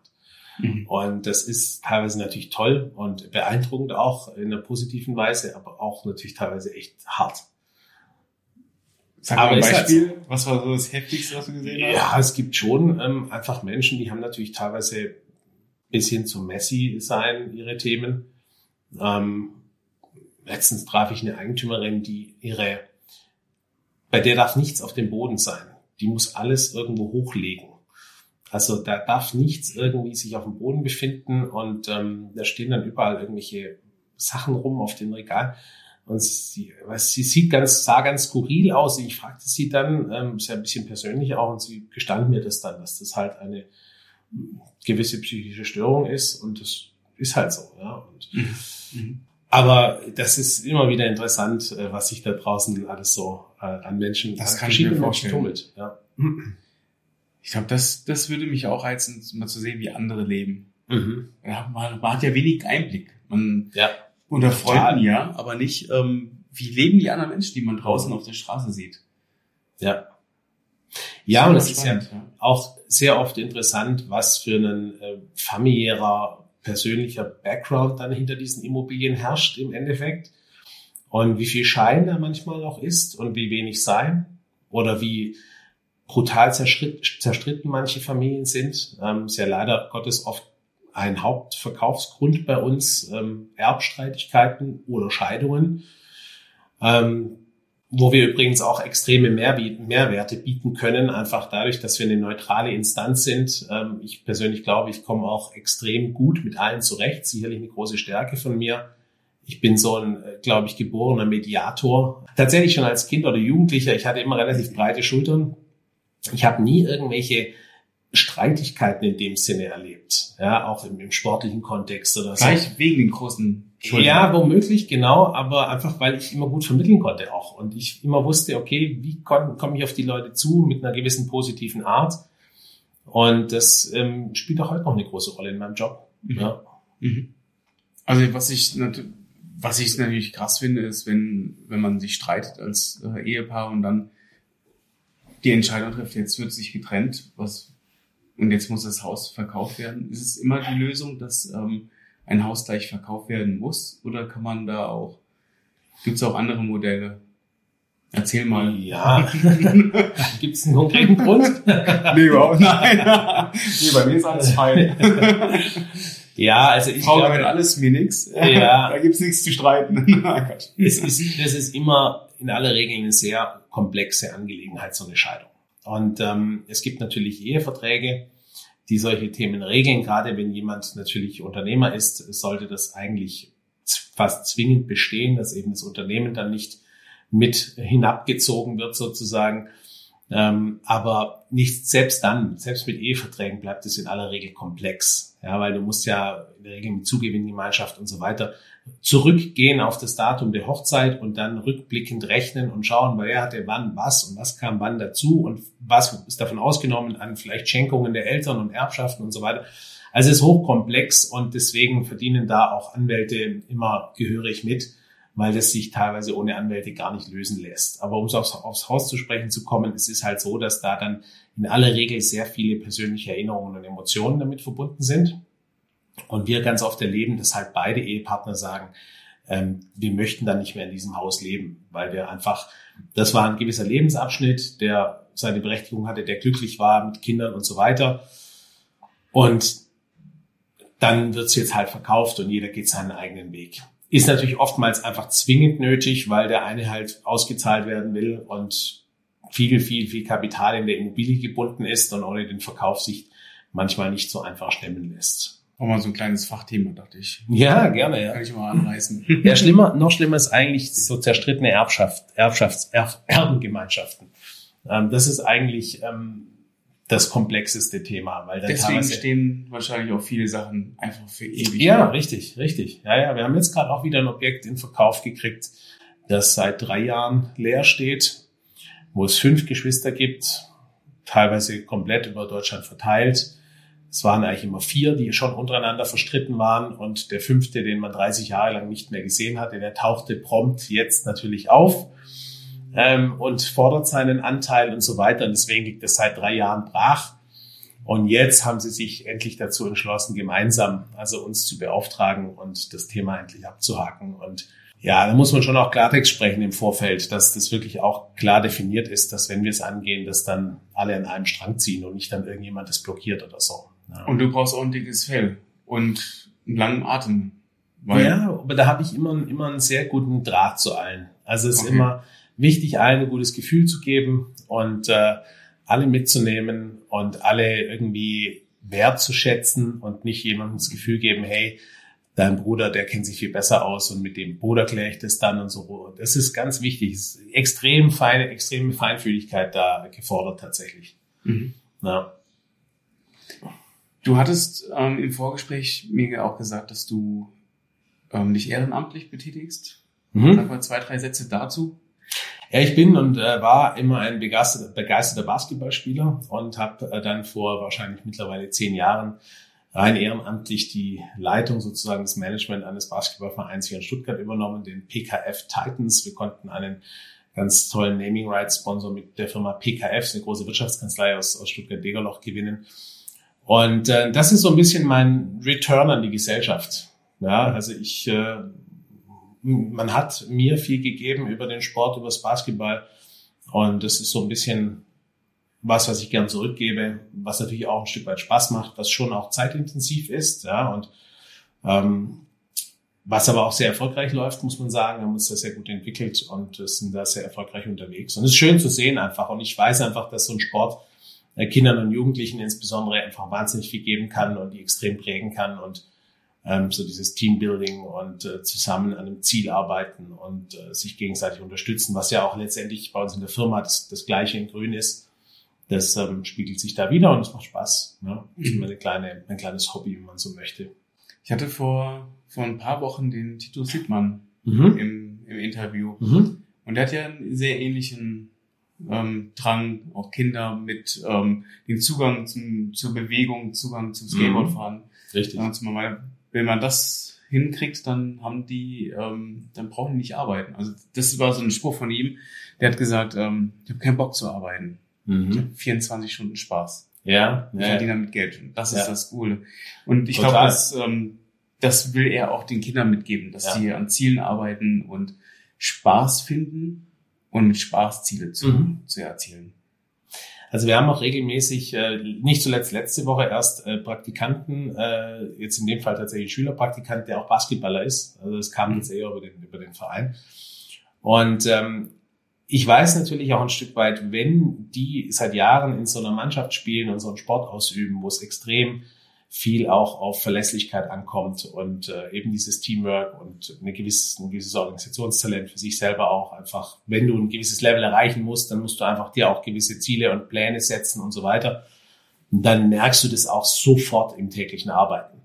Mhm. Und das ist teilweise natürlich toll und beeindruckend auch in einer positiven Weise, aber auch natürlich teilweise echt hart. Sag mal ein Beispiel, halt, was war so das Heftigste, was du gesehen hast? Ja, es gibt schon ähm, einfach Menschen, die haben natürlich teilweise bis hin zum Messi sein ihre Themen. Ähm, letztens traf ich eine Eigentümerin, die ihre, bei der darf nichts auf dem Boden sein. Die muss alles irgendwo hochlegen. Also da darf nichts irgendwie sich auf dem Boden befinden und ähm, da stehen dann überall irgendwelche Sachen rum auf dem Regal. Und sie, was, sie sieht ganz, sah ganz skurril aus. Ich fragte sie dann, ähm, ist ja ein bisschen persönlich auch, und sie gestand mir das dann, dass das halt eine gewisse psychische Störung ist und das ist halt so. Ja. Und, mhm. mhm. Aber das ist immer wieder interessant, äh, was sich da draußen alles so äh, an Menschen, das kann ich mir vorstellen. tummelt. Ja. Ich glaube, das, das würde mich auch reizen, mal zu sehen, wie andere leben. Mhm. Ja, man, man hat ja wenig Einblick. Man ja, unter Freunden ja, aber nicht, ähm, wie leben die anderen Menschen, die man draußen auf der Straße sieht? Ja. Ja, und es ist ja auch sehr oft interessant, was für ein äh, familiärer, persönlicher Background dann hinter diesen Immobilien herrscht im Endeffekt. Und wie viel Schein da manchmal auch ist und wie wenig sein. Oder wie brutal zerstritten manche Familien sind. Ähm, ist ja leider Gottes oft ein Hauptverkaufsgrund bei uns, ähm, Erbstreitigkeiten oder Scheidungen. Ähm, wo wir übrigens auch extreme Mehrwerte bieten können, einfach dadurch, dass wir eine neutrale Instanz sind. Ähm, ich persönlich glaube, ich komme auch extrem gut mit allen zurecht, sicherlich eine große Stärke von mir. Ich bin so ein, äh, glaube ich, geborener Mediator. Tatsächlich schon als Kind oder Jugendlicher, ich hatte immer relativ breite Schultern. Ich habe nie irgendwelche Streitigkeiten in dem Sinne erlebt, ja, auch im, im sportlichen Kontext oder so. Gleich wegen den großen Schultern. Ja, womöglich, genau, aber einfach, weil ich immer gut vermitteln konnte auch und ich immer wusste, okay, wie komme komm ich auf die Leute zu mit einer gewissen positiven Art und das ähm, spielt auch heute noch eine große Rolle in meinem Job. Mhm. Ja. Mhm. Also was ich was ich natürlich krass finde, ist, wenn wenn man sich streitet als äh, Ehepaar und dann die Entscheidung trifft, jetzt wird sich getrennt, was und jetzt muss das Haus verkauft werden. Ist es immer die Lösung, dass ähm, ein Haus gleich verkauft werden muss? Oder kann man da auch, gibt es auch andere Modelle? Erzähl mal. Ja. Gibt es einen konkreten Grund? nee, überhaupt nein. nee, bei mir ist alles fein. ja, also ich Frau glaube, alles mir nix. Ja. da gibt's nichts zu streiten. es ist, das ist immer in aller Regel eine sehr komplexe Angelegenheit, so eine Scheidung. Und ähm, es gibt natürlich Eheverträge, die solche Themen regeln. Gerade wenn jemand natürlich Unternehmer ist, sollte das eigentlich fast zwingend bestehen, dass eben das Unternehmen dann nicht mit hinabgezogen wird sozusagen. Ähm, aber nicht selbst dann, selbst mit Eheverträgen bleibt es in aller Regel komplex. Ja, weil du musst ja in der Regel mit Zugewinngemeinschaft und so weiter zurückgehen auf das Datum der Hochzeit und dann rückblickend rechnen und schauen, wer hatte wann was und was kam wann dazu und was ist davon ausgenommen an vielleicht Schenkungen der Eltern und Erbschaften und so weiter. Also es ist hochkomplex und deswegen verdienen da auch Anwälte immer gehörig mit, weil das sich teilweise ohne Anwälte gar nicht lösen lässt. Aber um es aufs, aufs Haus zu sprechen zu kommen, es ist halt so, dass da dann in aller Regel sehr viele persönliche Erinnerungen und Emotionen damit verbunden sind. Und wir ganz oft erleben, dass halt beide Ehepartner sagen, ähm, wir möchten dann nicht mehr in diesem Haus leben, weil wir einfach, das war ein gewisser Lebensabschnitt, der seine Berechtigung hatte, der glücklich war mit Kindern und so weiter. Und dann wird's jetzt halt verkauft und jeder geht seinen eigenen Weg. Ist natürlich oftmals einfach zwingend nötig, weil der eine halt ausgezahlt werden will und viel, viel, viel Kapital in der Immobilie gebunden ist und ohne den Verkauf sich manchmal nicht so einfach stemmen lässt. Auch mal so ein kleines Fachthema, dachte ich. Ja, gerne, ja. Kann ich mal anreißen. Ja, schlimmer, noch schlimmer ist eigentlich so zerstrittene Erbschaft, Erbschafts, Erb, Erbengemeinschaften. Ähm, das ist eigentlich ähm, das komplexeste Thema, weil dann Deswegen stehen wahrscheinlich auch viele Sachen einfach für ewig. Ja, oder? richtig, richtig. Ja, ja, wir haben jetzt gerade auch wieder ein Objekt in Verkauf gekriegt, das seit drei Jahren leer steht, wo es fünf Geschwister gibt, teilweise komplett über Deutschland verteilt es waren eigentlich immer vier, die schon untereinander verstritten waren und der fünfte, den man 30 Jahre lang nicht mehr gesehen hatte, der tauchte prompt jetzt natürlich auf ähm, und fordert seinen Anteil und so weiter. Und deswegen liegt es seit drei Jahren brach. Und jetzt haben sie sich endlich dazu entschlossen, gemeinsam also uns zu beauftragen und das Thema endlich abzuhaken. Und ja, da muss man schon auch Klartext sprechen im Vorfeld, dass das wirklich auch klar definiert ist, dass wenn wir es angehen, dass dann alle an einem Strang ziehen und nicht dann irgendjemand das blockiert oder so. Ja. Und du brauchst auch ein dickes Fell und einen langen Atem. ja, aber da habe ich immer, immer einen sehr guten Draht zu allen. Also es okay. ist immer wichtig, allen ein gutes Gefühl zu geben und äh, alle mitzunehmen und alle irgendwie wertzuschätzen und nicht jemandem das Gefühl geben, hey, dein Bruder, der kennt sich viel besser aus und mit dem Bruder kläre ich das dann und so. Das ist ganz wichtig. Es ist extrem feine, extreme Feinfühligkeit da gefordert tatsächlich. Mhm. Ja. Du hattest ähm, im Vorgespräch mir auch gesagt, dass du ähm, dich ehrenamtlich betätigst. Mhm. Sag mal zwei, drei Sätze dazu. Ja, ich bin und äh, war immer ein begeisterter, begeisterter Basketballspieler und habe äh, dann vor wahrscheinlich mittlerweile zehn Jahren rein ehrenamtlich die Leitung sozusagen des Management eines Basketballvereins hier in Stuttgart übernommen, den PKF Titans. Wir konnten einen ganz tollen Naming Rights Sponsor mit der Firma PKF, eine große Wirtschaftskanzlei aus, aus Stuttgart-Degerloch gewinnen. Und äh, das ist so ein bisschen mein Return an die Gesellschaft. Ja, also ich, äh, man hat mir viel gegeben über den Sport, über das Basketball. Und das ist so ein bisschen was, was ich gern zurückgebe, was natürlich auch ein Stück weit Spaß macht, was schon auch zeitintensiv ist, ja, und ähm, was aber auch sehr erfolgreich läuft, muss man sagen. Wir haben uns da sehr gut entwickelt und sind da sehr erfolgreich unterwegs. Und es ist schön zu sehen einfach. Und ich weiß einfach, dass so ein Sport äh, Kindern und Jugendlichen insbesondere einfach wahnsinnig viel geben kann und die extrem prägen kann und ähm, so dieses Teambuilding und äh, zusammen an einem Ziel arbeiten und äh, sich gegenseitig unterstützen, was ja auch letztendlich bei uns in der Firma das, das Gleiche in Grün ist das ähm, spiegelt sich da wieder und es macht Spaß. Ne? Das ist immer eine kleine, ein kleines Hobby, wenn man so möchte. Ich hatte vor, vor ein paar Wochen den Tito Sittmann mhm. im, im Interview. Mhm. Und der hat ja einen sehr ähnlichen ähm, Drang, auch Kinder mit ähm, den Zugang zum, zur Bewegung, Zugang zum Skateboardfahren. Mhm. Richtig. Mal, wenn man das hinkriegt, dann haben die, ähm, dann brauchen die nicht arbeiten. Also das war so ein Spruch von ihm. Der hat gesagt, ähm, ich habe keinen Bock zu arbeiten. Mhm. 24 Stunden Spaß. Ja. Ich ja. verdiene damit Geld. Und das ist ja. das Coole. Und ich glaube, das, ähm, das will er auch den Kindern mitgeben, dass ja. sie an Zielen arbeiten und Spaß finden und mit Spaß Ziele zu, mhm. zu erzielen. Also wir haben auch regelmäßig, äh, nicht zuletzt letzte Woche erst äh, Praktikanten, äh, jetzt in dem Fall tatsächlich Schülerpraktikant, der auch Basketballer ist. Also das kam jetzt eher über den, über den Verein. Und ähm, ich weiß natürlich auch ein Stück weit, wenn die seit Jahren in so einer Mannschaft spielen und so einen Sport ausüben, wo es extrem viel auch auf Verlässlichkeit ankommt und äh, eben dieses Teamwork und eine gewisse, ein gewisses Organisationstalent für sich selber auch einfach, wenn du ein gewisses Level erreichen musst, dann musst du einfach dir auch gewisse Ziele und Pläne setzen und so weiter. Und dann merkst du das auch sofort im täglichen Arbeiten.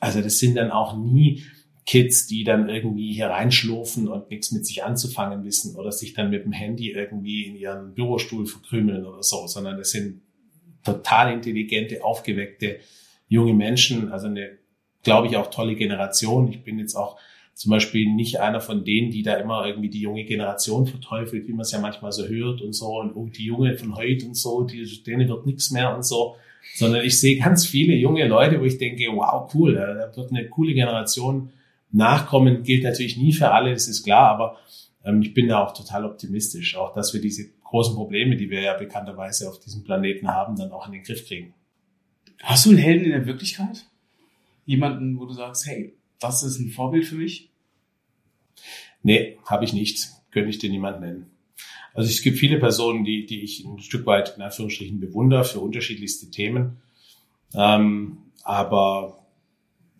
Also das sind dann auch nie Kids, die dann irgendwie hier reinschlurfen und nichts mit sich anzufangen wissen oder sich dann mit dem Handy irgendwie in ihren Bürostuhl verkrümeln oder so, sondern das sind total intelligente, aufgeweckte junge Menschen, also eine, glaube ich, auch tolle Generation. Ich bin jetzt auch zum Beispiel nicht einer von denen, die da immer irgendwie die junge Generation verteufelt, wie man es ja manchmal so hört und so und oh, die Junge von heute und so, die, denen wird nichts mehr und so, sondern ich sehe ganz viele junge Leute, wo ich denke, wow, cool, da wird eine coole Generation Nachkommen gilt natürlich nie für alle, das ist klar, aber ähm, ich bin da auch total optimistisch, auch dass wir diese großen Probleme, die wir ja bekannterweise auf diesem Planeten haben, dann auch in den Griff kriegen. Hast du einen Helden in der Wirklichkeit? Jemanden, wo du sagst, hey, das ist ein Vorbild für mich? Nee, habe ich nicht. Könnte ich dir niemand nennen. Also es gibt viele Personen, die, die ich ein Stück weit in Anführungsstrichen bewundere für unterschiedlichste Themen. Ähm, aber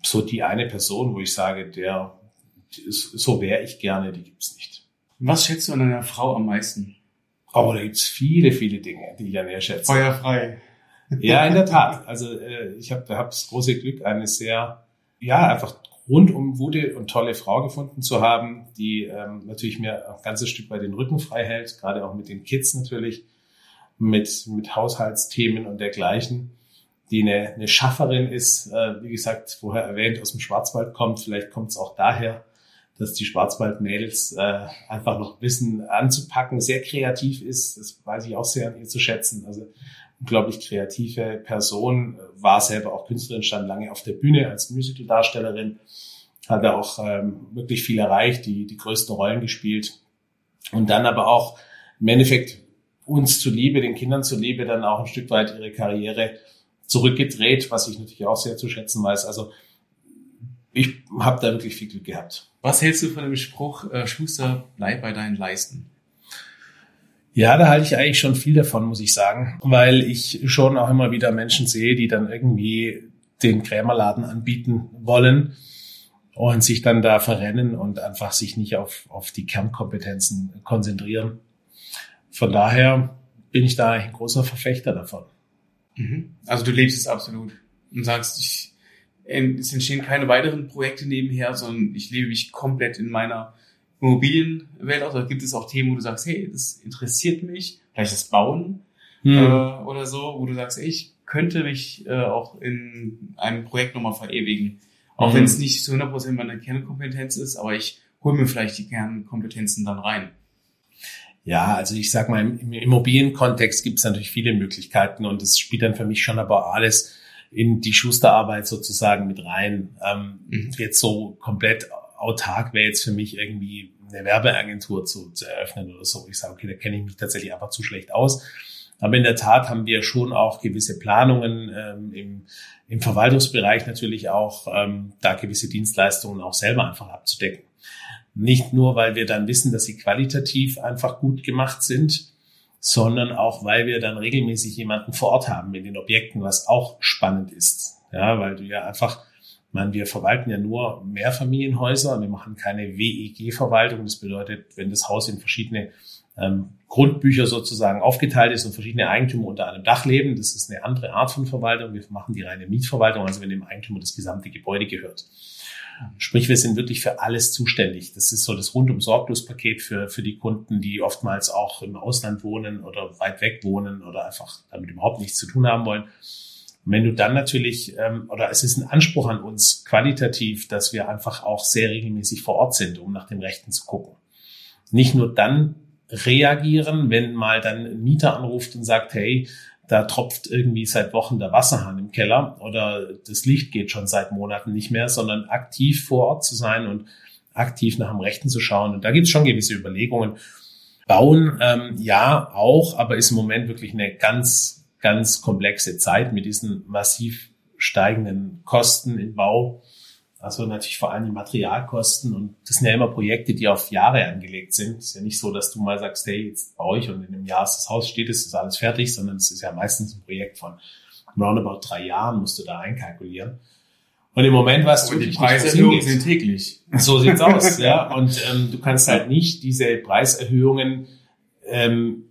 so die eine Person, wo ich sage, der, so wäre ich gerne, die gibt's nicht. Was schätzt du an einer Frau am meisten? Aber da gibt's viele, viele Dinge, die ich an ihr schätze. Feuerfrei. Ja, in der Tat. Also äh, ich habe hab das große Glück, eine sehr, ja, einfach rundum gute und tolle Frau gefunden zu haben, die ähm, natürlich mir ein ganzes Stück bei den Rücken frei hält, gerade auch mit den Kids natürlich, mit, mit Haushaltsthemen und dergleichen die eine, eine Schafferin ist, äh, wie gesagt, vorher erwähnt, aus dem Schwarzwald kommt. Vielleicht kommt es auch daher, dass die Schwarzwaldmädels äh, einfach noch wissen anzupacken, sehr kreativ ist. Das weiß ich auch sehr an ihr zu schätzen. Also unglaublich kreative Person, war selber auch Künstlerin, stand lange auf der Bühne als Musicaldarstellerin, hat auch ähm, wirklich viel erreicht, die, die größten Rollen gespielt. Und dann aber auch im Endeffekt uns zuliebe, den Kindern zuliebe, dann auch ein Stück weit ihre Karriere zurückgedreht, was ich natürlich auch sehr zu schätzen weiß. Also ich habe da wirklich viel Glück gehabt. Was hältst du von dem Spruch, äh, Schuster, bleib bei deinen Leisten? Ja, da halte ich eigentlich schon viel davon, muss ich sagen, weil ich schon auch immer wieder Menschen sehe, die dann irgendwie den Krämerladen anbieten wollen und sich dann da verrennen und einfach sich nicht auf, auf die Kernkompetenzen konzentrieren. Von daher bin ich da ein großer Verfechter davon. Mhm. Also du lebst es absolut und sagst, ich, es entstehen keine weiteren Projekte nebenher, sondern ich lebe mich komplett in meiner Immobilienwelt aus. Oder gibt es auch Themen, wo du sagst, hey, das interessiert mich, vielleicht das Bauen mhm. äh, oder so, wo du sagst, ey, ich könnte mich äh, auch in einem Projekt nochmal verewigen. Auch Mhm. wenn es nicht zu 100% meine Kernkompetenz ist, aber ich hole mir vielleicht die Kernkompetenzen dann rein. Ja, also ich sag mal, im im Immobilienkontext gibt es natürlich viele Möglichkeiten und es spielt dann für mich schon aber alles in die Schusterarbeit sozusagen mit rein. Ähm, Mhm. Jetzt so komplett autark wäre jetzt für mich irgendwie eine Werbeagentur zu, zu eröffnen oder so. Ich sage, okay, da kenne ich mich tatsächlich einfach zu schlecht aus. Aber in der Tat haben wir schon auch gewisse Planungen ähm, im, im Verwaltungsbereich natürlich auch, ähm, da gewisse Dienstleistungen auch selber einfach abzudecken. Nicht nur, weil wir dann wissen, dass sie qualitativ einfach gut gemacht sind, sondern auch, weil wir dann regelmäßig jemanden vor Ort haben in den Objekten, was auch spannend ist. Ja, weil du ja einfach, ich meine, wir verwalten ja nur Mehrfamilienhäuser, wir machen keine WEG-Verwaltung. Das bedeutet, wenn das Haus in verschiedene ähm, Grundbücher sozusagen aufgeteilt ist und verschiedene Eigentümer unter einem Dach leben, das ist eine andere Art von Verwaltung. Wir machen die reine Mietverwaltung, also wenn dem Eigentümer das gesamte Gebäude gehört. Sprich, wir sind wirklich für alles zuständig. Das ist so das rundum sorglos Paket für, für die Kunden, die oftmals auch im Ausland wohnen oder weit weg wohnen oder einfach damit überhaupt nichts zu tun haben wollen. Und wenn du dann natürlich, ähm, oder es ist ein Anspruch an uns qualitativ, dass wir einfach auch sehr regelmäßig vor Ort sind, um nach dem Rechten zu gucken. Nicht nur dann reagieren, wenn mal dann ein Mieter anruft und sagt, hey, da tropft irgendwie seit Wochen der Wasserhahn im Keller oder das Licht geht schon seit Monaten nicht mehr, sondern aktiv vor Ort zu sein und aktiv nach dem Rechten zu schauen. Und da gibt es schon gewisse Überlegungen. Bauen, ähm, ja, auch, aber ist im Moment wirklich eine ganz, ganz komplexe Zeit mit diesen massiv steigenden Kosten im Bau. Also natürlich vor allem die Materialkosten und das sind ja immer Projekte, die auf Jahre angelegt sind. Es ist ja nicht so, dass du mal sagst, hey, jetzt baue ich und in einem Jahr ist das Haus steht, ist das alles fertig, sondern es ist ja meistens ein Projekt von roundabout drei Jahren, musst du da einkalkulieren. Und im Moment weißt du die Preiserhöhungen sind täglich. So sieht's aus, ja. Und ähm, du kannst halt nicht diese Preiserhöhungen ähm,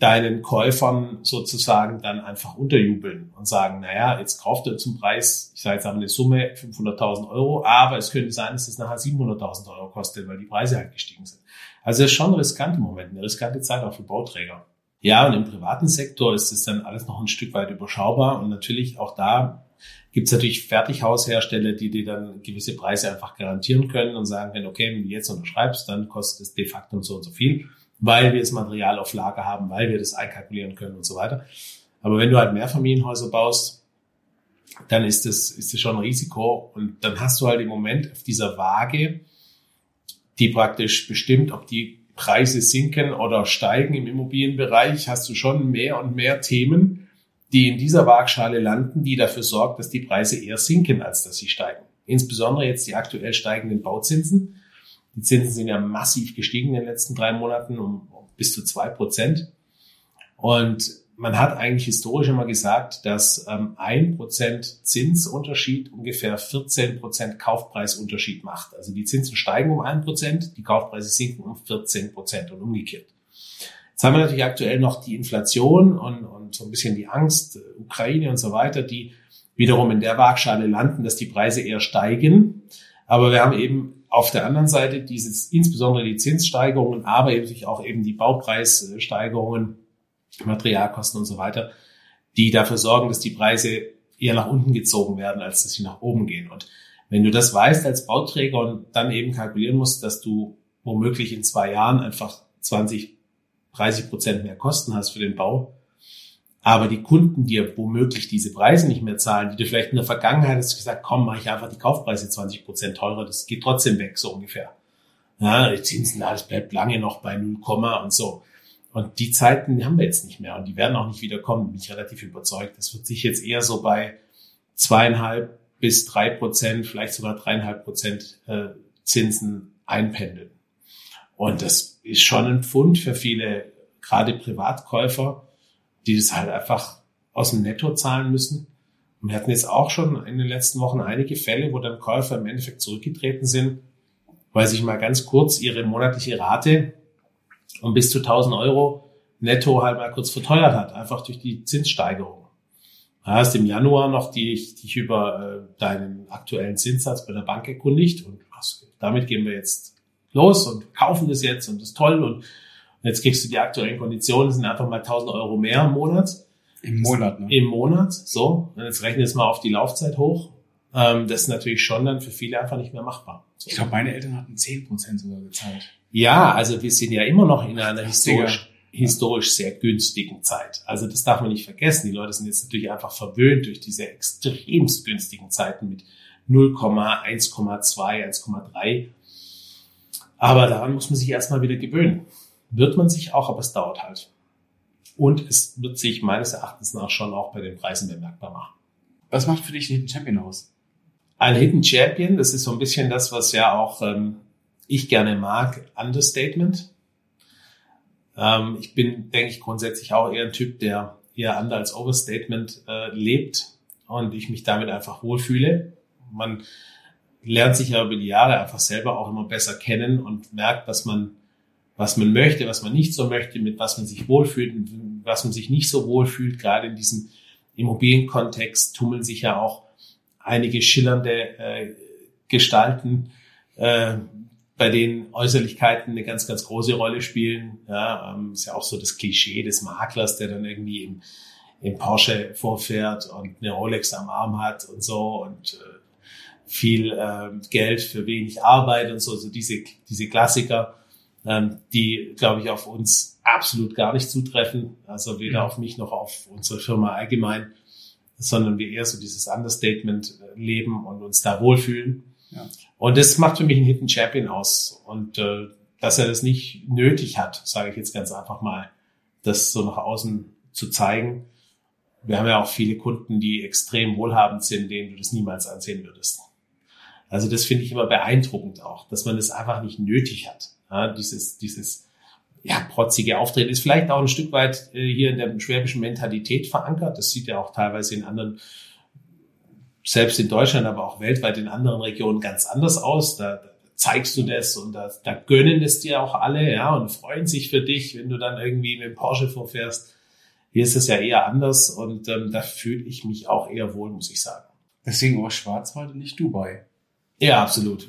deinen Käufern sozusagen dann einfach unterjubeln und sagen, naja, jetzt kauft er zum Preis, ich sage jetzt aber eine Summe 500.000 Euro, aber es könnte sein, dass es nachher 700.000 Euro kostet, weil die Preise halt gestiegen sind. Also das ist schon riskant im Moment, eine riskante Zeit auch für Bauträger. Ja, und im privaten Sektor ist es dann alles noch ein Stück weit überschaubar und natürlich auch da gibt es natürlich Fertighaushersteller, die dir dann gewisse Preise einfach garantieren können und sagen können, okay, wenn du jetzt unterschreibst, dann kostet es de facto so und so viel, weil wir das Material auf Lager haben, weil wir das einkalkulieren können und so weiter. Aber wenn du halt Mehrfamilienhäuser baust, dann ist das, ist das schon ein Risiko und dann hast du halt im Moment auf dieser Waage, die praktisch bestimmt, ob die Preise sinken oder steigen im Immobilienbereich, hast du schon mehr und mehr Themen, die in dieser Waagschale landen, die dafür sorgt, dass die Preise eher sinken, als dass sie steigen. Insbesondere jetzt die aktuell steigenden Bauzinsen. Die Zinsen sind ja massiv gestiegen in den letzten drei Monaten um, um bis zu zwei Prozent. Und man hat eigentlich historisch immer gesagt, dass ähm, ein Prozent Zinsunterschied ungefähr 14 Prozent Kaufpreisunterschied macht. Also die Zinsen steigen um ein Prozent, die Kaufpreise sinken um 14 Prozent und umgekehrt. Jetzt haben wir natürlich aktuell noch die Inflation und, und so ein bisschen die Angst, äh, Ukraine und so weiter, die wiederum in der Waagschale landen, dass die Preise eher steigen. Aber wir haben eben auf der anderen Seite dieses, insbesondere die Zinssteigerungen, aber eben sich auch eben die Baupreissteigerungen, Materialkosten und so weiter, die dafür sorgen, dass die Preise eher nach unten gezogen werden, als dass sie nach oben gehen. Und wenn du das weißt als Bauträger und dann eben kalkulieren musst, dass du womöglich in zwei Jahren einfach 20, 30 Prozent mehr Kosten hast für den Bau, aber die Kunden dir womöglich diese Preise nicht mehr zahlen, die du vielleicht in der Vergangenheit hast gesagt, komm, mache ich einfach die Kaufpreise 20 Prozent teurer, das geht trotzdem weg, so ungefähr. Ja, die Zinsen, alles bleibt lange noch bei 0, und so. Und die Zeiten haben wir jetzt nicht mehr und die werden auch nicht wieder kommen, bin ich relativ überzeugt. Das wird sich jetzt eher so bei zweieinhalb bis drei Prozent, vielleicht sogar dreieinhalb Prozent äh, Zinsen einpendeln. Und das ist schon ein Pfund für viele, gerade Privatkäufer, die das halt einfach aus dem Netto zahlen müssen. Und wir hatten jetzt auch schon in den letzten Wochen einige Fälle, wo dann Käufer im Endeffekt zurückgetreten sind, weil sich mal ganz kurz ihre monatliche Rate um bis zu 1000 Euro netto halt mal kurz verteuert hat, einfach durch die Zinssteigerung. Du hast im Januar noch dich, dich über äh, deinen aktuellen Zinssatz bei der Bank erkundigt und damit gehen wir jetzt los und kaufen das jetzt und das ist toll und jetzt kriegst du die aktuellen Konditionen, sind einfach mal 1000 Euro mehr im Monat. Im Monat, ne? Im Monat, so. Und jetzt rechne jetzt mal auf die Laufzeit hoch. Ähm, das ist natürlich schon dann für viele einfach nicht mehr machbar. So. Ich glaube, meine Eltern hatten 10% sogar gezahlt. Ja, also wir sind ja immer noch in einer historisch, historisch sehr günstigen Zeit. Also das darf man nicht vergessen. Die Leute sind jetzt natürlich einfach verwöhnt durch diese extremst günstigen Zeiten mit 0, 1,2, 1,3. Aber daran muss man sich erstmal wieder gewöhnen. Wird man sich auch, aber es dauert halt. Und es wird sich meines Erachtens nach schon auch bei den Preisen bemerkbar machen. Was macht für dich einen Hidden Champion aus? Ein Hidden Champion, das ist so ein bisschen das, was ja auch ähm, ich gerne mag, Understatement. Ähm, ich bin, denke ich, grundsätzlich auch eher ein Typ, der eher Under als Overstatement äh, lebt und ich mich damit einfach wohlfühle. Man lernt sich ja über die Jahre einfach selber auch immer besser kennen und merkt, was man, was man möchte, was man nicht so möchte, mit was man sich wohlfühlt, was man sich nicht so wohlfühlt. Gerade in diesem Immobilienkontext tummeln sich ja auch einige schillernde äh, Gestalten, äh, bei denen Äußerlichkeiten eine ganz, ganz große Rolle spielen. Ja, ähm, ist ja auch so das Klischee des Maklers, der dann irgendwie im, im Porsche vorfährt und eine Rolex am Arm hat und so und äh, viel äh, Geld für wenig Arbeit und so, so diese, diese Klassiker, ähm, die, glaube ich, auf uns absolut gar nicht zutreffen. Also weder mhm. auf mich noch auf unsere Firma allgemein, sondern wir eher so dieses Understatement äh, leben und uns da wohlfühlen. Ja. Und das macht für mich einen Hidden Champion aus. Und äh, dass er das nicht nötig hat, sage ich jetzt ganz einfach mal, das so nach außen zu zeigen. Wir haben ja auch viele Kunden, die extrem wohlhabend sind, denen du das niemals ansehen würdest. Also das finde ich immer beeindruckend auch, dass man das einfach nicht nötig hat. Ja, dieses, dieses ja, protzige Auftreten ist vielleicht auch ein Stück weit äh, hier in der schwäbischen Mentalität verankert. Das sieht ja auch teilweise in anderen, selbst in Deutschland, aber auch weltweit in anderen Regionen ganz anders aus. Da, zeigst du das und da, da gönnen es dir auch alle, ja, und freuen sich für dich, wenn du dann irgendwie mit dem Porsche vorfährst. Hier ist es ja eher anders und ähm, da fühle ich mich auch eher wohl, muss ich sagen. Deswegen auch Schwarzwald und nicht Dubai. Ja, absolut.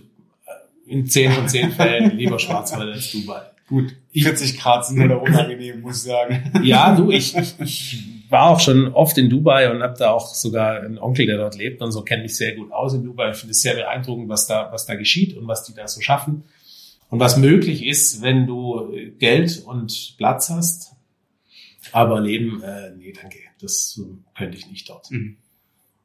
In zehn von zehn Fällen lieber Schwarzwald als Dubai. Gut, 40 Grad sind oder unangenehm, muss ich sagen. Ja, du, ich, ich, ich war auch schon oft in Dubai und habe da auch sogar einen Onkel, der dort lebt und so kenne mich sehr gut aus in Dubai. Ich finde es sehr beeindruckend, was da, was da geschieht und was die da so schaffen und was möglich ist, wenn du Geld und Platz hast. Aber Leben, äh, nee, danke, das könnte ich nicht dort. Mhm.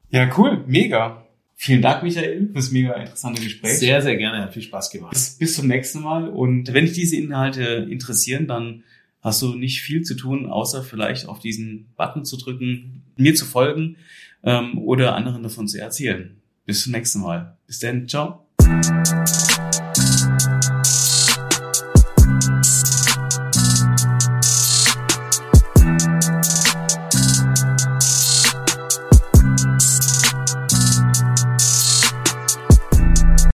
Ja, cool, mega. Vielen Dank, Michael, fürs mega interessante Gespräch. Sehr, sehr gerne. Hat viel Spaß gemacht. Bis, bis zum nächsten Mal. Und wenn dich diese Inhalte interessieren, dann hast du nicht viel zu tun, außer vielleicht auf diesen Button zu drücken, mir zu folgen ähm, oder anderen davon zu erzählen. Bis zum nächsten Mal. Bis dann. Ciao.